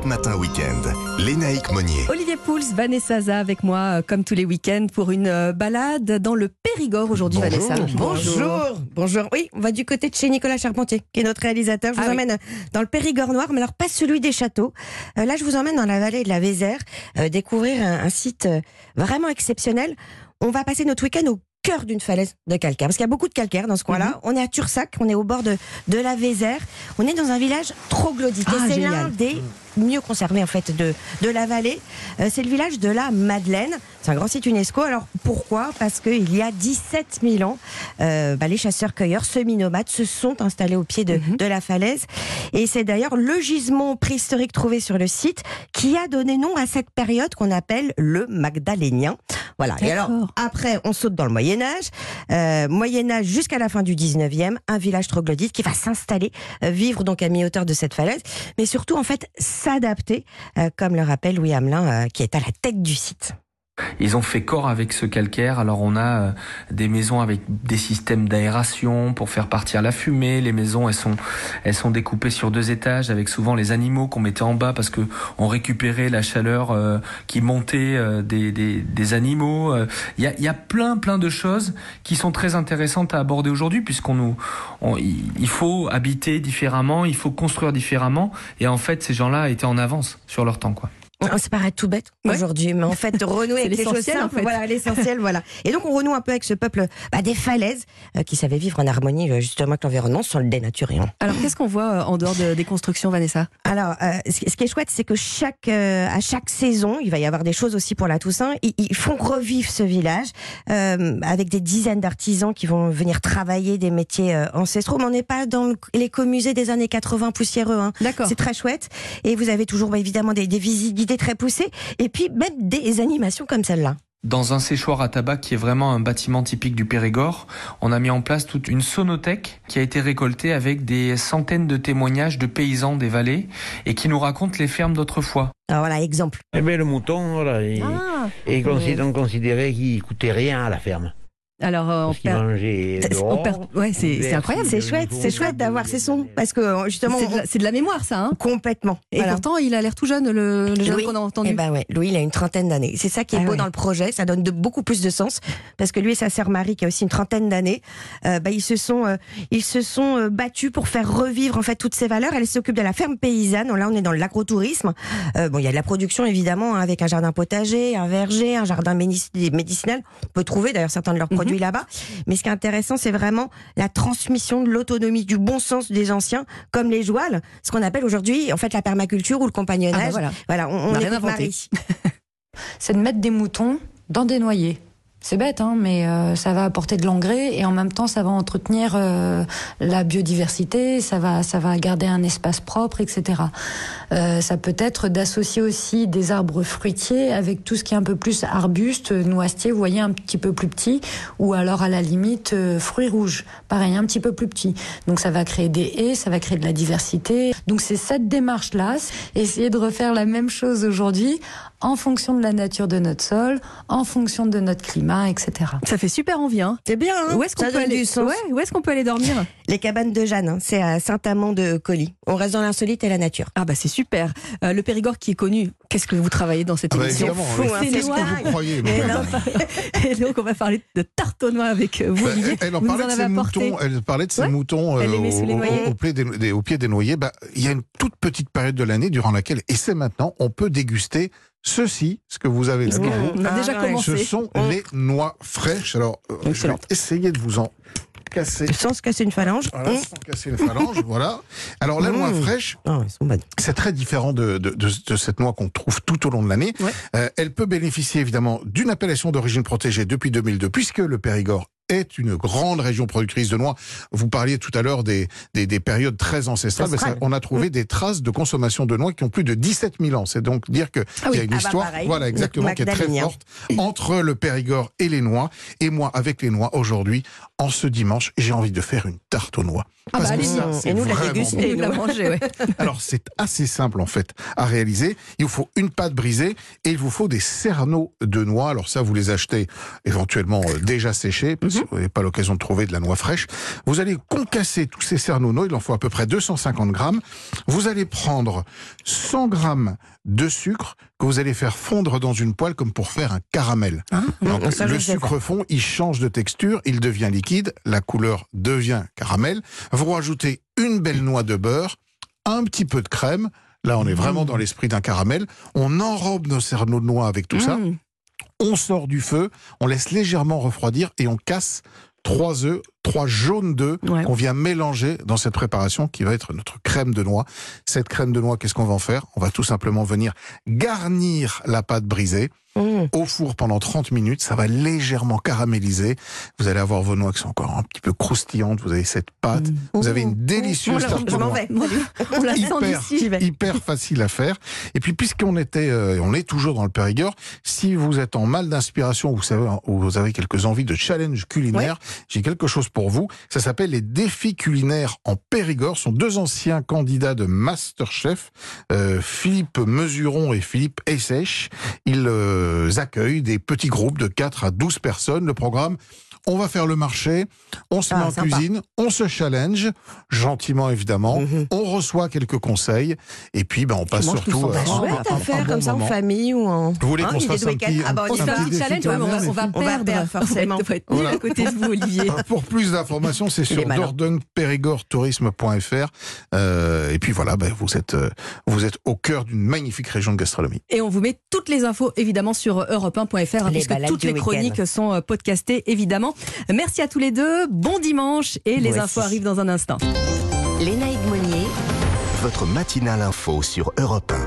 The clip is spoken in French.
Europe Matin Week-end. Lénaïque Monnier. Olivier Pouls, Vanessa Za avec moi, euh, comme tous les week-ends, pour une euh, balade dans le Périgord aujourd'hui, Bonjour. Vanessa. Bonjour, bonjour. Oui, on va du côté de chez Nicolas Charpentier, qui est notre réalisateur. Je vous Ah oui. emmène dans le Périgord noir, mais alors pas celui des châteaux. Euh, là, je vous emmène dans la vallée de la Vézère, euh, découvrir un, un site euh, vraiment exceptionnel. On va passer notre week-end au cœur d'une falaise de calcaire, parce qu'il y a beaucoup de calcaire dans ce coin-là. Mhm. On est à Tursac, on est au bord de, de la Vézère. On est dans un village troglodyte. Ah, et c'est l'un des mieux conservés en fait de, de la vallée. Euh, c'est le village de la Madeleine. C'est un grand site UNESCO. Alors pourquoi? Parce qu'il y a 17 000 ans, euh, bah, les chasseurs-cueilleurs semi-nomades se sont installés au pied de, Mhm. de la falaise. Et c'est d'ailleurs le gisement préhistorique trouvé sur le site qui a donné nom à cette période qu'on appelle le Magdalénien. Voilà. Et alors, après, on saute dans le Moyen-Âge. Euh, Moyen-Âge jusqu'à la fin du 19e, un village troglodyte qui va s'installer, euh, vivre donc à mi-hauteur de cette falaise, mais surtout, en fait, s'adapter, euh, comme le rappelle Louis Hamelin, euh, qui est à la tête du site. Ils ont fait corps avec ce calcaire. Alors on a euh, des maisons avec des systèmes d'aération pour faire partir la fumée. Les maisons elles sont elles sont découpées sur deux étages avec souvent les animaux qu'on mettait en bas parce que on récupérait la chaleur euh, qui montait euh, des, des, des animaux. Il y a il y a plein plein de choses qui sont très intéressantes à aborder aujourd'hui puisqu'on nous on- il faut habiter différemment, il faut construire différemment et en fait ces gens-là étaient en avance sur leur temps quoi. Oh, Ça paraît tout bête Ouais. aujourd'hui, mais en fait, renouer avec les choses l'essentiel, en simples, fait. voilà, l'essentiel, voilà. Et donc, on renoue un peu avec ce peuple bah, des falaises euh, qui savait vivre en harmonie, euh, justement, avec l'environnement sans le dénaturer. hein. Alors, qu'est-ce qu'on voit euh, en dehors de- des constructions, Vanessa? Alors, ce qui est chouette, c'est que chaque, à chaque saison, il va y avoir des choses aussi pour la Toussaint. Ils, ils font revivre ce village avec des dizaines d'artisans qui vont venir travailler des métiers ancestraux. Mais on n'est pas dans l'écomusée des années 80 poussiéreux. Hein. D'accord. C'est très chouette. Et vous avez toujours bah, évidemment des, des visites très poussées. Et puis même des animations comme celle-là. Dans un séchoir à tabac qui est vraiment un bâtiment typique du Périgord, on a mis en place toute une sonothèque qui a été récoltée avec des centaines de témoignages de paysans des vallées et qui nous racontent les fermes d'autrefois. Alors voilà, exemple. Eh bien, le mouton, voilà, il, Ah et consi- on considérait qu'il coûtait rien à la ferme. Alors, euh, on perd- ouais, c'est incroyable. C'est chouette, c'est chouette d'avoir ces sons parce que euh, justement, C'est de, la- c'est de la mémoire, ça. Hein complètement. et Voilà. pourtant, il a l'air tout jeune, le, le jeune Louis, qu'on a entendu. Eh ben ouais, Louis, il a une trentaine d'années. C'est ça qui est Ah beau ouais. dans le projet. Ça donne de beaucoup plus de sens parce que lui et sa sœur Marie, qui a aussi une trentaine d'années, euh, bah, ils se sont, euh, ils se sont euh, battus pour faire revivre en fait toutes ces valeurs. Elle s'occupe de la ferme paysanne. Là, on est dans l'agrotourisme. Euh, bon, il y a de la production évidemment hein, avec un jardin potager, un verger, un jardin médicinal. On peut trouver d'ailleurs certains de leurs Mhm. Produits là-bas. Mais ce qui est intéressant, c'est vraiment la transmission de l'autonomie, du bon sens des anciens, comme les jouales, ce qu'on appelle aujourd'hui en fait la permaculture ou le compagnonnage. Ah ben voilà. Voilà, on, On on a rien écoute inventé. Marie. c'est de mettre des moutons dans des noyers. C'est bête, hein, mais euh, ça va apporter de l'engrais et en même temps ça va entretenir euh, la biodiversité, ça va, ça va garder un espace propre, etc. Euh, ça peut être d'associer aussi des arbres fruitiers avec tout ce qui est un peu plus arbuste, noisetier, vous voyez, un petit peu plus petit, ou alors à la limite fruits rouges, pareil, un petit peu plus petit. Donc ça va créer des haies, ça va créer de la diversité. Donc c'est cette démarche-là, essayer de refaire la même chose aujourd'hui en fonction de la nature de notre sol, en fonction de notre climat, etc. Ça fait super envie. Hein C'est bien, hein où est-ce qu'on peut aller. Ouais, peut dormir? Les cabanes de Jeanne, hein, c'est à Saint-Amand de Colis. On reste dans l'insolite et la nature. Ah bah c'est super. Euh, le Périgord qui est connu. Qu'est-ce que vous travaillez dans cette Ah bah, émission c'est vous croyez. Madame. Et donc on va parler de tartonnois avec vous, Bah, elle en vous parlait en de ses moutons. Elle parlait de ses Ouais. moutons euh, pied des, des- au pied des noyers. Bah, il y a une toute petite période de l'année durant laquelle, et c'est maintenant, on peut déguster ceci, ce que vous avez là. Vous. A déjà Ah ouais. Ce commencé. sont les noix fraîches. Alors, euh, je vais Excellent. essayer de vous en casser. Sans se casser une phalange. Voilà, sans casser une phalange, voilà. Alors, la noix Mmh. fraîche, Oh, bonnes. c'est très différent de, de, de- de cette noix qu'on trouve tout au long de l'année. Ouais. Euh, elle peut bénéficier évidemment d'une appellation d'origine protégée depuis 2002, puisque le Périgord est une grande région productrice de noix. Vous parliez tout à l'heure des, des, des périodes très ancestrales. Ben, ça, on a trouvé des traces de consommation de noix qui ont plus de 17 000 ans. C'est donc dire qu'il Ah oui. y a une Ah bah histoire, pareil. voilà exactement, qui est très forte entre le Périgord et les noix. Et moi, avec les noix, aujourd'hui, en ce dimanche, j'ai envie de faire une tarte aux noix. Ah bah, ça, c'est Et nous, la déguster. bon. Nous l'a mangé, ouais. Alors c'est assez simple en fait à réaliser. Il vous faut une pâte brisée et il vous faut des cerneaux de noix. Alors ça vous les achetez éventuellement euh, déjà séchés parce que vous n'avez pas l'occasion de trouver de la noix fraîche. Vous allez concasser tous ces cerneaux noix. Il en faut à peu près 250 grammes. Vous allez prendre 100 grammes de sucre que vous allez faire fondre dans une poêle comme pour faire un caramel. Donc, Ah, ça, le sucre fond, il change de texture, il devient liquide, la couleur devient caramel. Vous rajoutez une belle noix de beurre, un petit peu de crème. Là, on est vraiment dans l'esprit d'un caramel. On enrobe nos cerneaux de noix avec tout ça. Mmh. On sort du feu, on laisse légèrement refroidir et on casse trois œufs, trois jaunes d'œufs Ouais. qu'on vient mélanger dans cette préparation qui va être notre crème de noix. Cette crème de noix, qu'est-ce qu'on va en faire? On va tout simplement venir garnir la pâte brisée Mmh. au four pendant 30 minutes. Ça va légèrement caraméliser. Vous allez avoir vos noix qui sont encore un petit peu croustillantes. Vous avez cette pâte. Vous avez une délicieuse Mmh. tarte Je aux m'en noix vais. On la sent hyper, d'ici. hyper facile à faire. Et puis, puisqu'on était, euh, on est toujours dans le Périgord, si vous êtes en mal d'inspiration, vous savez, ou vous avez quelques envies de challenge culinaire, j'ai quelque chose pour vous. Ça s'appelle les défis culinaires en Périgord. Ce sont deux anciens candidats de Masterchef, euh, Philippe Mesuron et Philippe Essèche. Ils euh, accueillent des petits groupes de 4 à 12 personnes. Le programme, on va faire le marché, on se Ah, met en sympa. cuisine, on se challenge, gentiment évidemment, Mhm. on reçoit quelques conseils, et puis ben, on passe surtout euh, un- Chouette à faire bon comme ça en famille ou en. Vous voulez Hein, qu'on se fasse un petit, Ah bah, on petit challenge, on va, culinaire, on va et puis- On va perdre. forcément. On va être Voilà. nul à côté de vous, Olivier. Euh, Pour plus d'informations, c'est sur malin. dordogne-périgord-tourisme.fr. Euh, et puis voilà, ben, vous êtes euh, vous êtes au cœur d'une magnifique région de gastronomie. Et on vous met toutes les infos évidemment sur europe1.fr Les puisque toutes les chroniques sont podcastées évidemment. Merci à tous les deux. Bon dimanche et les infos arrivent dans un instant. Léna Monnier. Votre matinale info sur Europe 1.